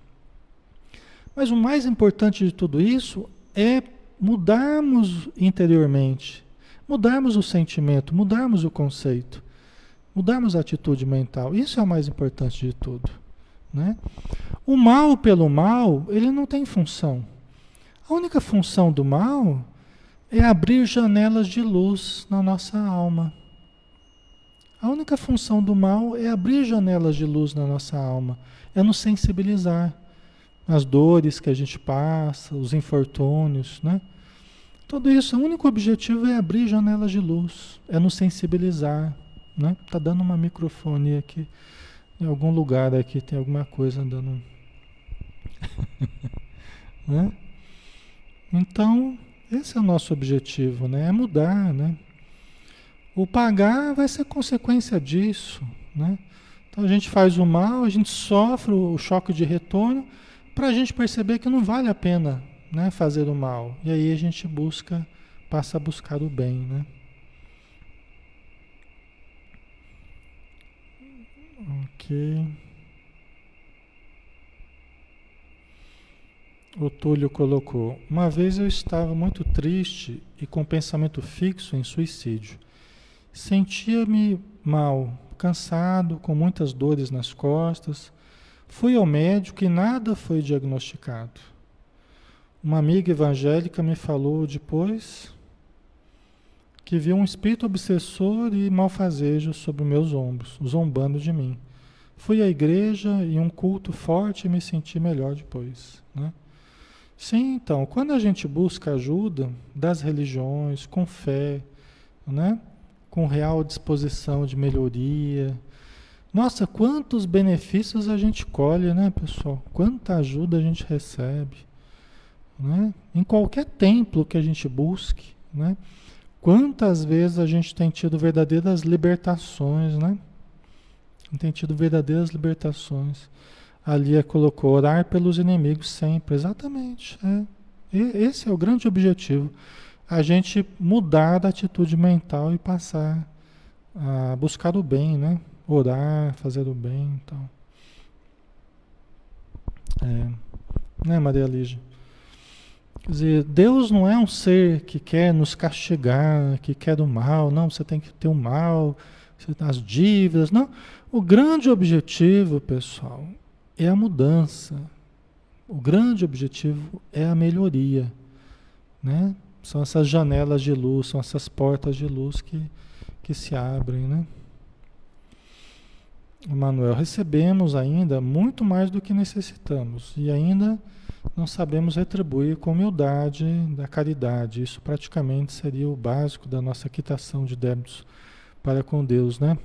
Mas o mais importante de tudo isso é mudarmos interiormente mudarmos o sentimento, mudarmos o conceito, mudarmos a atitude mental. Isso é o mais importante de tudo. Né? O mal pelo mal, ele não tem função. A única função do mal é abrir janelas de luz na nossa alma. A única função do mal é abrir janelas de luz na nossa alma, é nos sensibilizar as dores que a gente passa, os infortúnios, né? Tudo isso, o único objetivo é abrir janelas de luz, é nos sensibilizar. Né? Tá dando uma microfone aqui. Em algum lugar aqui tem alguma coisa dando. né? Então, esse é o nosso objetivo, né? É mudar, né? O pagar vai ser consequência disso, né? Então a gente faz o mal, a gente sofre o choque de retorno para a gente perceber que não vale a pena né, fazer o mal. E aí a gente busca, passa a buscar o bem, né? Ok. O Túlio colocou: Uma vez eu estava muito triste e com pensamento fixo em suicídio. Sentia-me mal, cansado, com muitas dores nas costas. Fui ao médico e nada foi diagnosticado. Uma amiga evangélica me falou depois que viu um espírito obsessor e malfazejo sobre meus ombros, zombando de mim. Fui à igreja e um culto forte e me senti melhor depois. Né? Sim, então, quando a gente busca ajuda das religiões, com fé, né? com real disposição de melhoria, nossa, quantos benefícios a gente colhe, né, pessoal? Quanta ajuda a gente recebe. Né? Em qualquer templo que a gente busque, né? quantas vezes a gente tem tido verdadeiras libertações, né? Tem tido verdadeiras libertações. Ali colocou orar pelos inimigos sempre, exatamente. É. esse é o grande objetivo. A gente mudar da atitude mental e passar a buscar o bem, né? Orar, fazer o bem então. É. Né, Maria Lígia? Quer dizer, Deus não é um ser que quer nos castigar, que quer o mal, não, você tem que ter o mal, as dívidas, não. O grande objetivo, pessoal, é a mudança. O grande objetivo é a melhoria, né? São essas janelas de luz, são essas portas de luz que, que se abrem, né? Manuel, recebemos ainda muito mais do que necessitamos e ainda não sabemos retribuir com humildade da caridade. Isso praticamente seria o básico da nossa quitação de débitos para com Deus, né?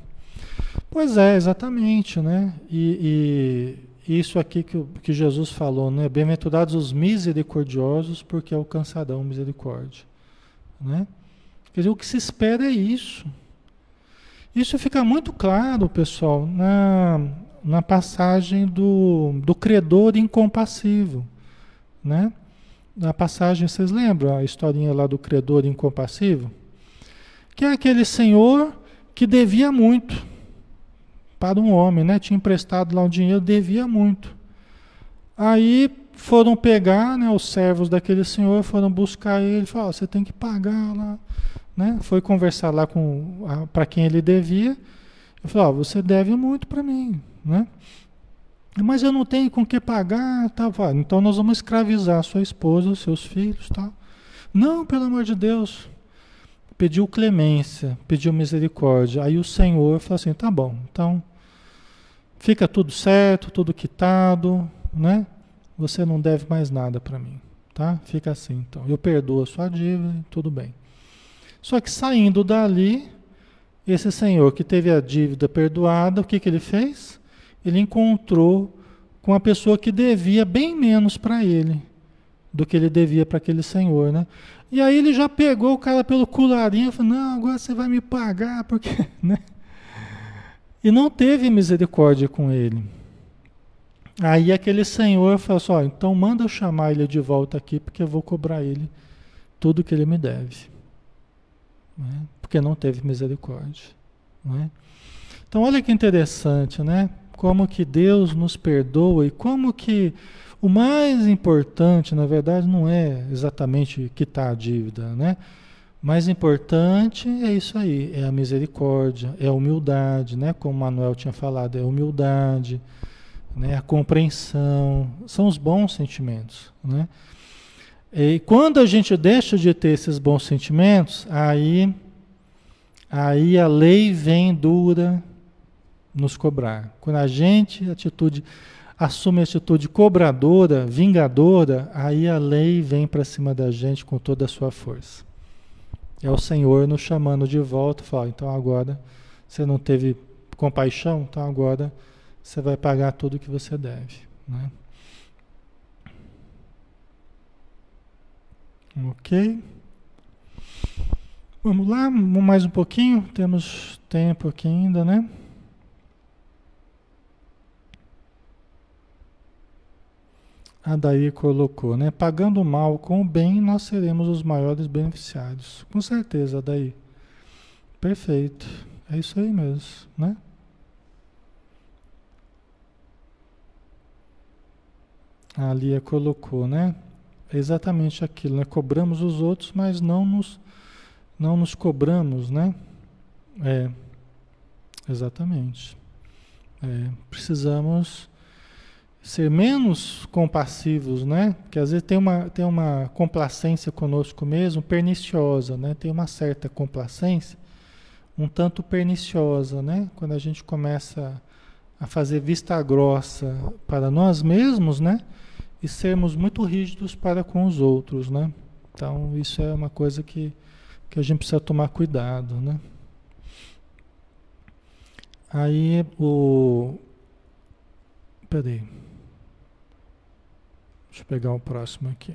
Pois é, exatamente, né? E, e isso aqui que, que Jesus falou, né? Bem-aventurados os misericordiosos, porque alcançarão misericórdia, né? Quer dizer, o que se espera é isso. Isso fica muito claro, pessoal, na, na passagem do, do credor incompassivo, né? Na passagem, vocês lembram a historinha lá do credor incompassivo? Que é aquele senhor que devia muito para um homem, né? Tinha emprestado lá um dinheiro, devia muito. Aí foram pegar, né, os servos daquele senhor foram buscar ele, falaram, você tem que pagar lá, né? Foi conversar lá com para quem ele devia. Eu falei, você deve muito para mim, né? Mas eu não tenho com que pagar, tá? Então nós vamos escravizar sua esposa, seus filhos, tá? Não, pelo amor de Deus. Pediu clemência, pediu misericórdia. Aí o Senhor falou assim: tá bom, então fica tudo certo, tudo quitado, né? Você não deve mais nada para mim, tá? Fica assim, então. Eu perdoo a sua dívida, tudo bem. Só que saindo dali, esse senhor que teve a dívida perdoada, o que, que ele fez? Ele encontrou com uma pessoa que devia bem menos para ele do que ele devia para aquele senhor, né? E aí ele já pegou o cara pelo colarinho e falou: Não, agora você vai me pagar, porque. Né? E não teve misericórdia com ele. Aí aquele senhor falou assim: ó, então manda eu chamar ele de volta aqui, porque eu vou cobrar ele tudo que ele me deve. Né? Porque não teve misericórdia. Né? Então olha que interessante, né? Como que Deus nos perdoa e como que o mais importante, na verdade, não é exatamente quitar a dívida, né? Mais importante é isso aí, é a misericórdia, é a humildade, né? Como o Manuel tinha falado, é a humildade, né? a compreensão, são os bons sentimentos, né? E quando a gente deixa de ter esses bons sentimentos, aí, aí a lei vem dura nos cobrar. Quando a gente atitude, assume a atitude cobradora, vingadora, aí a lei vem para cima da gente com toda a sua força. É o Senhor nos chamando de volta, fala, então agora você não teve compaixão, então agora você vai pagar tudo que você deve. Né? Ok? Vamos lá, mais um pouquinho, temos tempo aqui ainda, né? A daí colocou, né? Pagando mal com o bem, nós seremos os maiores beneficiários. Com certeza, daí. Perfeito. É isso aí mesmo, né? A Lia colocou, né? É exatamente aquilo, né? Cobramos os outros, mas não nos, não nos cobramos, né? É, exatamente. É, precisamos ser menos compassivos, né? Porque às vezes tem uma, tem uma complacência conosco mesmo perniciosa, né? Tem uma certa complacência um tanto perniciosa, né? Quando a gente começa a fazer vista grossa para nós mesmos, né? e sermos muito rígidos para com os outros, né? Então isso é uma coisa que, que a gente precisa tomar cuidado, né? Aí o. Peraí. Deixa eu pegar o próximo aqui.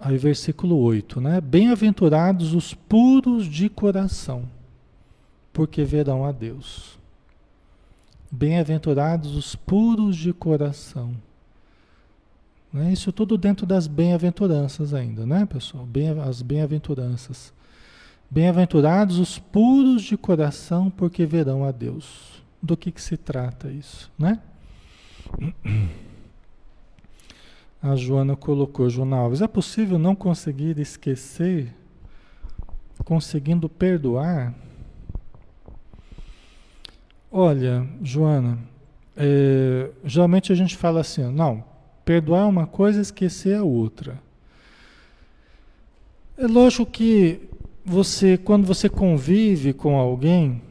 Aí versículo 8, né? Bem-aventurados os puros de coração, porque verão a Deus. Bem-aventurados os puros de coração. Né? Isso tudo dentro das bem-aventuranças ainda, né, pessoal? Bem, as bem-aventuranças. Bem-aventurados os puros de coração, porque verão a Deus. Do que, que se trata isso, né? A Joana colocou, Joana Alves, é possível não conseguir esquecer, conseguindo perdoar? Olha, Joana, é, geralmente a gente fala assim, não, perdoar é uma coisa, esquecer é outra. É lógico que você, quando você convive com alguém,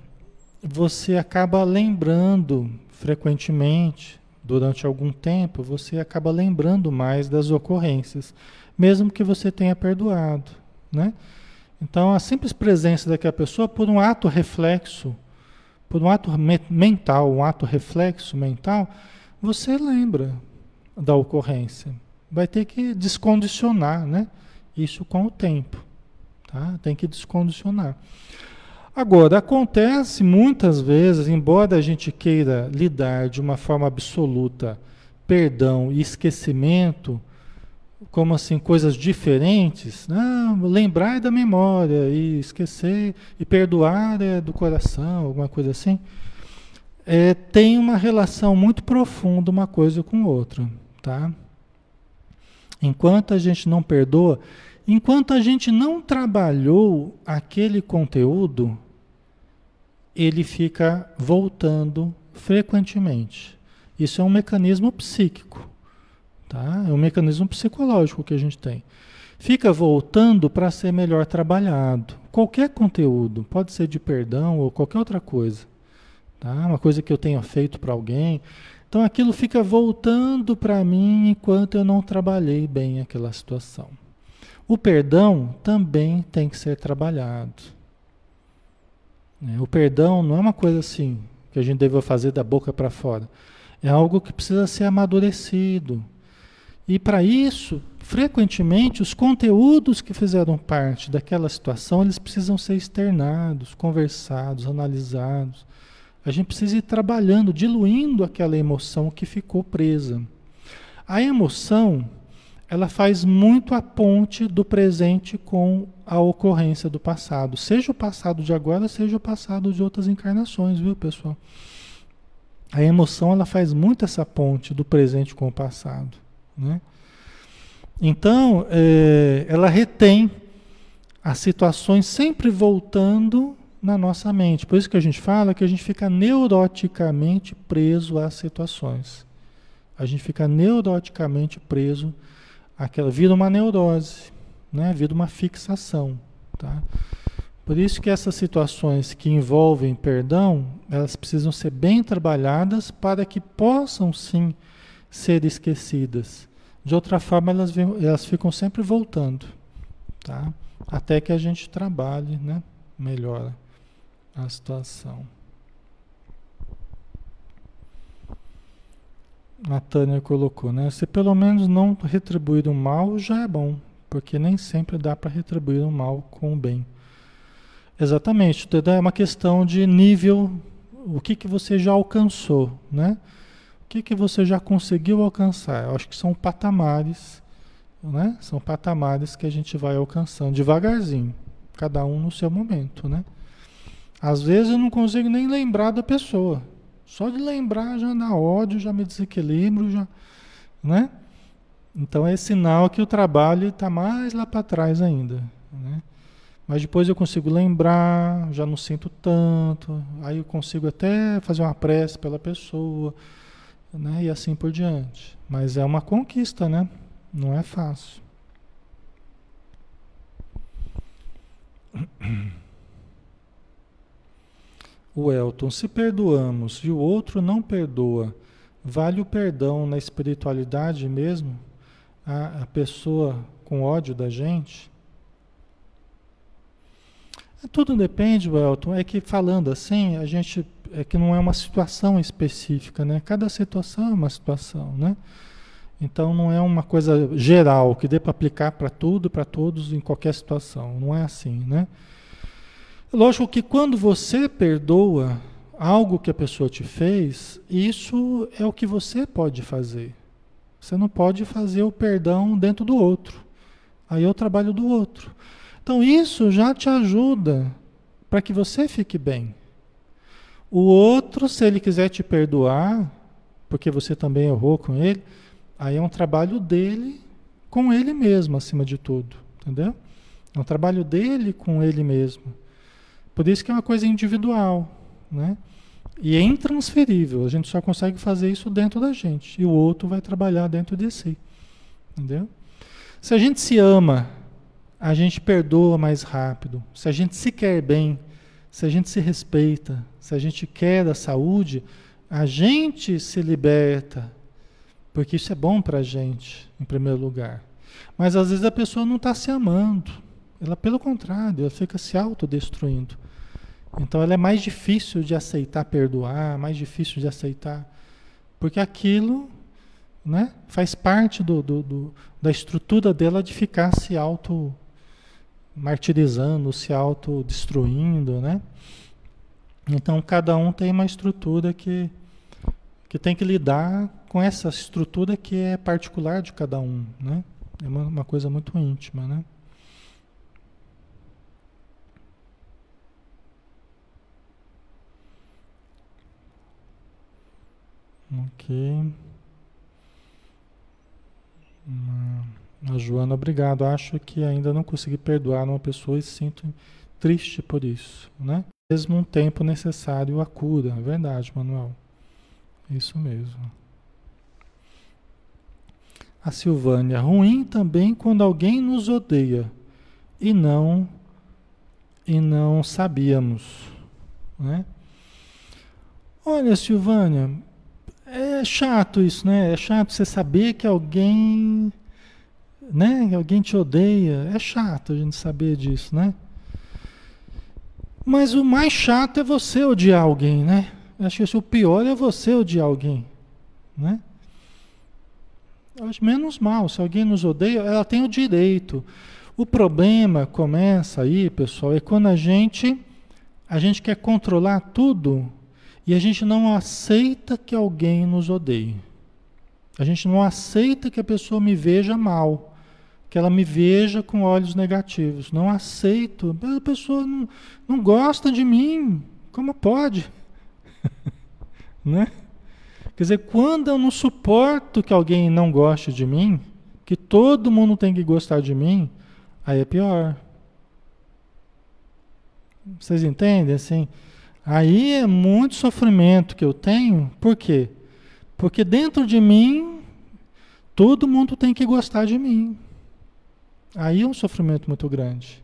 você acaba lembrando frequentemente, durante algum tempo, você acaba lembrando mais das ocorrências, mesmo que você tenha perdoado, né? Então, a simples presença daquela pessoa, por um ato reflexo, por um ato mental, um ato reflexo mental, você lembra da ocorrência. Vai ter que descondicionar, né? Isso com o tempo, tá? Tem que descondicionar. Agora, acontece muitas vezes, embora a gente queira lidar de uma forma absoluta perdão e esquecimento, como assim, coisas diferentes, não, lembrar é da memória e esquecer e perdoar é do coração, alguma coisa assim, é, tem uma relação muito profunda uma coisa com outra, tá? Enquanto a gente não perdoa, enquanto a gente não trabalhou aquele conteúdo, ele fica voltando frequentemente. Isso é um mecanismo psíquico, tá? É um mecanismo psicológico que a gente tem. Fica voltando para ser melhor trabalhado. Qualquer conteúdo, pode ser de perdão ou qualquer outra coisa, tá? Uma coisa que eu tenha feito para alguém. Então aquilo fica voltando para mim enquanto eu não trabalhei bem aquela situação. O perdão também tem que ser trabalhado. Né? O perdão não é uma coisa assim que a gente deva fazer da boca para fora. É algo que precisa ser amadurecido. E para isso, frequentemente, os conteúdos que fizeram parte daquela situação, eles precisam ser externados, conversados, analisados. A gente precisa ir trabalhando, diluindo aquela emoção que ficou presa. A emoção, ela faz muito a ponte do presente com a ocorrência do passado. Seja o passado de agora, seja o passado de outras encarnações, viu, pessoal? A emoção ela faz muito essa ponte do presente com o passado. Né? Então, é, ela retém as situações sempre voltando na nossa mente. Por isso que a gente fala que a gente fica neuroticamente preso às situações. A gente fica neuroticamente preso àquela. Vira uma neurose, né? vira uma fixação. Tá? Por isso que essas situações que envolvem perdão, elas precisam ser bem trabalhadas para que possam sim ser esquecidas. De outra forma, elas, elas ficam sempre voltando, tá? Até que a gente trabalhe, né? Melhora a situação. A Tânia colocou, né? Se pelo menos não retribuir o mal, já é bom, porque nem sempre dá para retribuir o mal com o bem. Exatamente, é uma questão de nível, o que, que você já alcançou, né? O que, que você já conseguiu alcançar? Eu acho que são patamares, né? São patamares que a gente vai alcançando devagarzinho, cada um no seu momento, né? Às vezes eu não consigo nem lembrar da pessoa. Só de lembrar já dá ódio, já me desequilibro, já, né? Então é sinal que o trabalho está mais lá para trás ainda, né? Mas depois eu consigo lembrar, já não sinto tanto, aí eu consigo até fazer uma prece pela pessoa, né? E assim por diante. Mas é uma conquista, né? Não é fácil. O Elton, se perdoamos e o outro não perdoa, vale o perdão na espiritualidade mesmo? A, a pessoa com ódio da gente? Tudo depende, Welton. É que falando assim, a gente é que não é uma situação específica, né? Cada situação é uma situação, né? Então não é uma coisa geral que dê para aplicar para tudo, para todos em qualquer situação. Não é assim, né? Lógico que quando você perdoa algo que a pessoa te fez, isso é o que você pode fazer. Você não pode fazer o perdão dentro do outro. Aí é o trabalho do outro. Então isso já te ajuda para que você fique bem. O outro, se ele quiser te perdoar, porque você também errou com ele, aí é um trabalho dele com ele mesmo, acima de tudo. Entendeu? É um trabalho dele com ele mesmo. Por isso que é uma coisa individual. Né? E é intransferível. A gente só consegue fazer isso dentro da gente. E o outro vai trabalhar dentro de si. Entendeu? Se a gente se ama a gente perdoa mais rápido. Se a gente se quer bem, se a gente se respeita, se a gente quer a saúde, a gente se liberta. Porque isso é bom para a gente, em primeiro lugar. Mas às vezes a pessoa não está se amando. Ela, pelo contrário, ela fica se autodestruindo. Então ela é mais difícil de aceitar perdoar, mais difícil de aceitar. Porque aquilo né? Faz parte do, do, do, da estrutura dela de ficar se auto martirizando, se autodestruindo, né? Então cada um tem uma estrutura que, que tem que lidar com essa estrutura que é particular de cada um, né? É uma, uma coisa muito íntima, né? Ok. A Joana, obrigado. Acho que ainda não consegui perdoar uma pessoa e sinto triste por isso, né? Mesmo um tempo necessário a cura, é verdade, Manuel. Isso mesmo. A Silvânia, ruim também quando alguém nos odeia e não e não sabíamos, né? Olha, Silvânia, é chato isso, né? É chato você saber que alguém, né? Que alguém te odeia. É chato a gente saber disso, né? Mas o mais chato é você odiar alguém, né? Acho que o pior é você odiar alguém, né? Acho menos mal. Se alguém nos odeia, ela tem o direito. O problema começa aí, pessoal, é quando a gente a gente quer controlar tudo e a gente não aceita que alguém nos odeie. A gente não aceita que a pessoa me veja mal, que ela me veja com olhos negativos. Não aceito. A pessoa não, não gosta de mim. Como pode? né? Quer dizer, quando eu não suporto que alguém não goste de mim, que todo mundo tem que gostar de mim, aí é pior. Vocês entendem? Assim, Aí é muito sofrimento que eu tenho, por quê? Porque dentro de mim, todo mundo tem que gostar de mim. Aí é um sofrimento muito grande.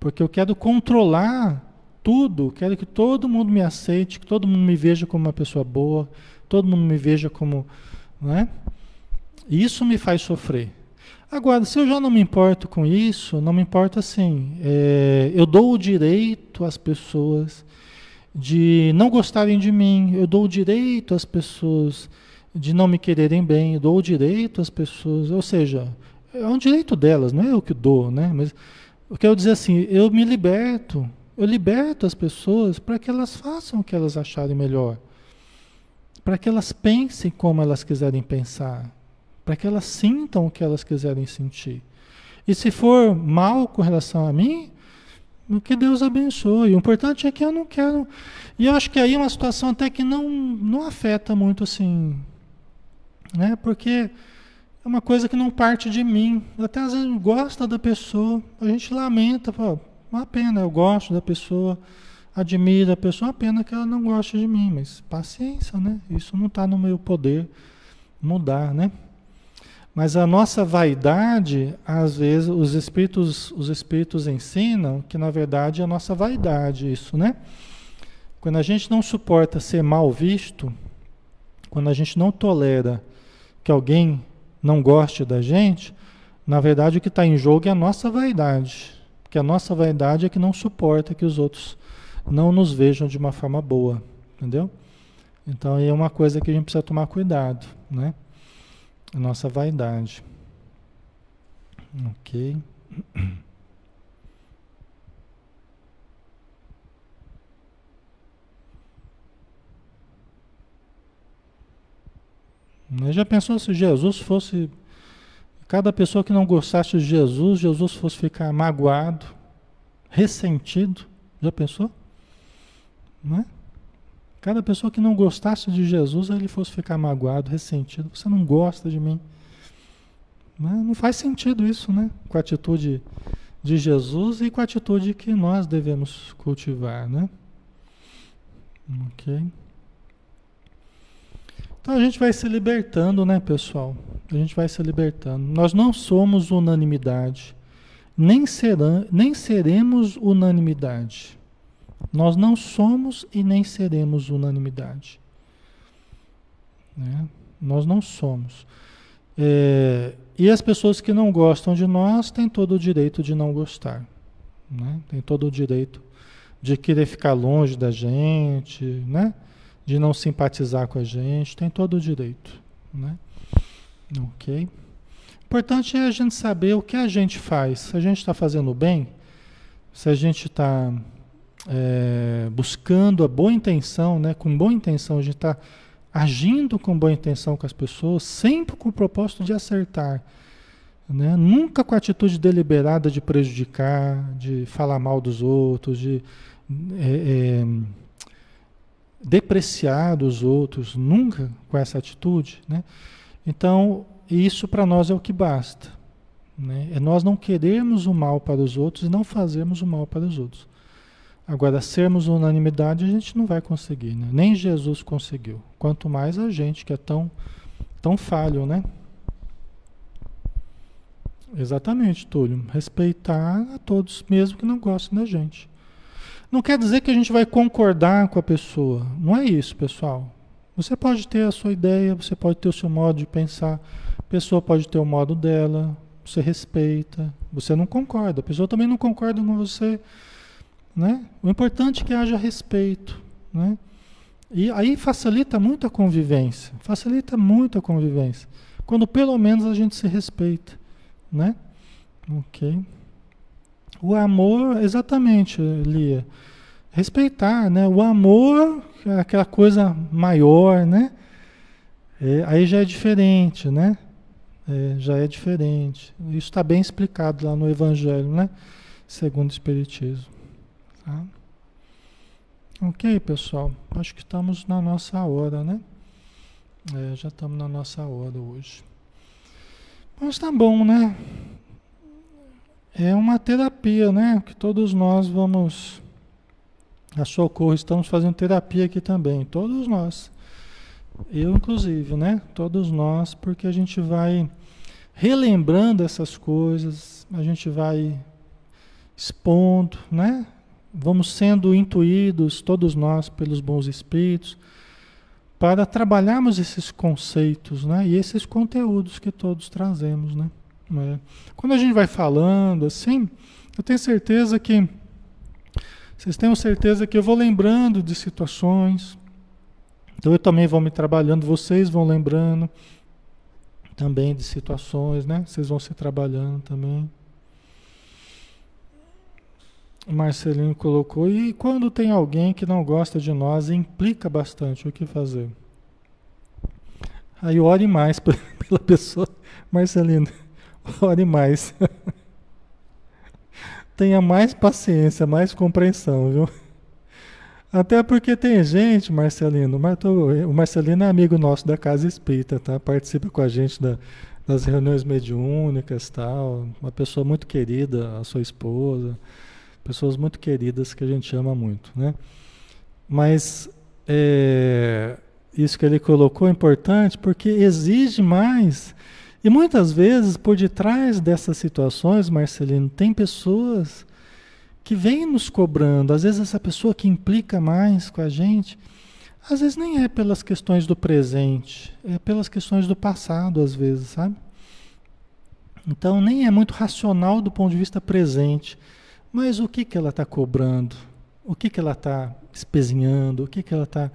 Porque eu quero controlar tudo, quero que todo mundo me aceite, que todo mundo me veja como uma pessoa boa, todo mundo me veja como. Né? Isso me faz sofrer. Agora, se eu já não me importo com isso, não me importa assim. É, eu dou o direito às pessoas de não gostarem de mim, eu dou o direito às pessoas de não me quererem bem, eu dou o direito às pessoas, ou seja, é um direito delas, não é eu que dou, né? Mas eu quero dizer assim, eu me liberto, eu liberto as pessoas para que elas façam o que elas acharem melhor, para que elas pensem como elas quiserem pensar, para que elas sintam o que elas quiserem sentir. E se for mal com relação a mim, que Deus abençoe. O importante é que eu não quero. E eu acho que aí é uma situação até que não, não afeta muito assim. Né? Porque é uma coisa que não parte de mim. Até às vezes gosta da pessoa. A gente lamenta, pô, uma pena, eu gosto da pessoa, admiro a pessoa, uma pena que ela não goste de mim. Mas paciência, né? Isso não está no meu poder mudar, né? Mas a nossa vaidade, às vezes, os espíritos, os espíritos ensinam que na verdade é a nossa vaidade isso, né? Quando a gente não suporta ser mal visto, quando a gente não tolera que alguém não goste da gente, na verdade o que está em jogo é a nossa vaidade. Que a nossa vaidade é que não suporta que os outros não nos vejam de uma forma boa, entendeu? Então é uma coisa que a gente precisa tomar cuidado, né? A nossa vaidade. Ok. Já pensou se Jesus fosse. Cada pessoa que não gostasse de Jesus, Jesus fosse ficar magoado, ressentido? Já pensou? Não é? Cada pessoa que não gostasse de Jesus, ele fosse ficar magoado, ressentido. Você não gosta de mim. Né? Não faz sentido isso, né? Com a atitude de Jesus e com a atitude que nós devemos cultivar, né? Ok. Então a gente vai se libertando, né, pessoal? A gente vai se libertando. Nós não somos unanimidade, nem, serão, nem seremos unanimidade. Nós não somos e nem seremos unanimidade. Né? Nós não somos. É, e as pessoas que não gostam de nós têm todo o direito de não gostar. Né? Tem todo o direito de querer ficar longe da gente, né? de não simpatizar com a gente, tem todo o direito. Né? Ok? Importante é a gente saber o que a gente faz. Se a gente está fazendo bem, se a gente está é, buscando a boa intenção, né? com boa intenção, a gente está agindo com boa intenção com as pessoas, sempre com o propósito de acertar. Né? Nunca com a atitude deliberada de prejudicar, de falar mal dos outros, de é, é, depreciar os outros, nunca com essa atitude. Né? Então, isso para nós é o que basta. Né? É nós não queremos o mal para os outros e não fazermos o mal para os outros. Agora, sermos unanimidade a gente não vai conseguir, né? nem Jesus conseguiu. Quanto mais a gente que é tão, tão falho, né? Exatamente, Túlio. Respeitar a todos, mesmo que não gostem da gente. Não quer dizer que a gente vai concordar com a pessoa. Não é isso, pessoal. Você pode ter a sua ideia, você pode ter o seu modo de pensar, a pessoa pode ter o modo dela, você respeita, você não concorda, a pessoa também não concorda com você. Né? O importante é que haja respeito. Né? E aí facilita muito a convivência. Facilita muito a convivência. Quando pelo menos a gente se respeita. Né? Ok. O amor, exatamente, Lia. Respeitar, né? O amor é aquela coisa maior, né? É, aí já é diferente, né? É, já é diferente. Isso está bem explicado lá no Evangelho, né? Segundo o Espiritismo. Tá? Ok, pessoal. Acho que estamos na nossa hora, né? É, já estamos na nossa hora hoje. Mas tá bom, né? É uma terapia, né? Que todos nós vamos a Socorro, estamos fazendo terapia aqui também, todos nós. Eu, inclusive, né? Todos nós, porque a gente vai relembrando essas coisas, a gente vai expondo, né? Vamos sendo intuídos, todos nós, pelos bons espíritos, para trabalharmos esses conceitos, né? E esses conteúdos que todos trazemos, né? É. Quando a gente vai falando assim, eu tenho certeza que vocês tenham certeza que eu vou lembrando de situações. Então eu também vou me trabalhando, vocês vão lembrando também de situações, né? Vocês vão se trabalhando também. O Marcelinho colocou, e quando tem alguém que não gosta de nós, implica bastante, o que fazer? Aí ore mais pela pessoa. Marcelino, ore mais. tenha mais paciência, mais compreensão, viu? Até porque tem gente, Marcelino, o Marcelino é amigo nosso da Casa Espírita, tá? Participa com a gente da, das reuniões mediúnicas tal. Uma pessoa muito querida, a sua esposa. Pessoas muito queridas que a gente ama muito, né? Mas é, isso que ele colocou é importante porque exige mais e muitas vezes, por detrás dessas situações, Marcelino, tem pessoas que vêm nos cobrando. Às vezes, essa pessoa que implica mais com a gente, às vezes nem é pelas questões do presente, é pelas questões do passado, às vezes, sabe? Então, nem é muito racional do ponto de vista presente. Mas o que, que ela está cobrando? O que, que ela está espezinhando? O que, que ela está.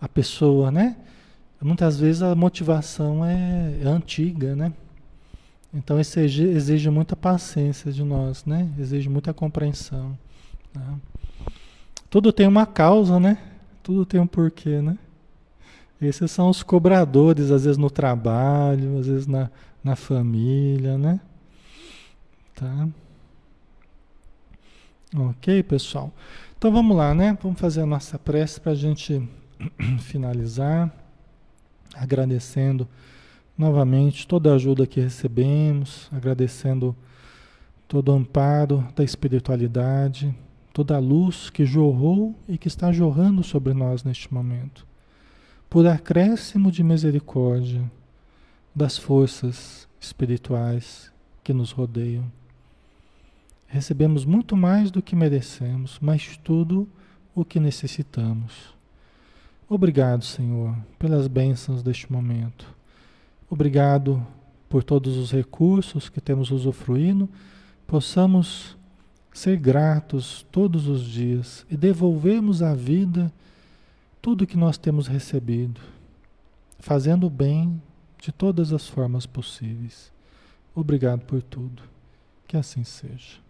A pessoa, né? Muitas vezes a motivação é, é antiga, né? Então isso exige, muita paciência de nós, né? Exige muita compreensão. Né? Tudo tem uma causa, né? Tudo tem um porquê, né? Esses são os cobradores, às vezes no trabalho, às vezes na, na família, né? Tá? Ok, pessoal? Então vamos lá, né? Vamos fazer a nossa prece para a gente finalizar agradecendo novamente toda a ajuda que recebemos, agradecendo todo o amparo da espiritualidade, toda a luz que jorrou e que está jorrando sobre nós neste momento. Por acréscimo de misericórdia das forças espirituais que nos rodeiam. Recebemos muito mais do que merecemos, mas tudo o que necessitamos. Obrigado, Senhor, pelas bênçãos deste momento. Obrigado por todos os recursos que temos usufruído. Possamos ser gratos todos os dias e devolvermos à vida tudo que nós temos recebido, fazendo bem de todas as formas possíveis. Obrigado por tudo. Que assim seja.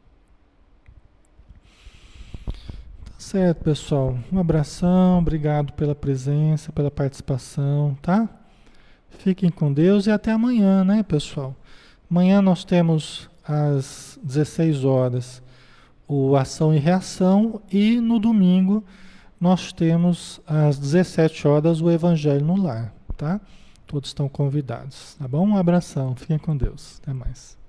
Tá certo, pessoal. Um abração, obrigado pela presença, pela participação, tá? Fiquem com Deus e até amanhã, né, pessoal? Amanhã nós temos às 16 horas o ação e reação e no domingo nós temos às 17 horas o evangelho no lar, tá? Todos estão convidados, tá bom? Um abração, fiquem com Deus. Até mais.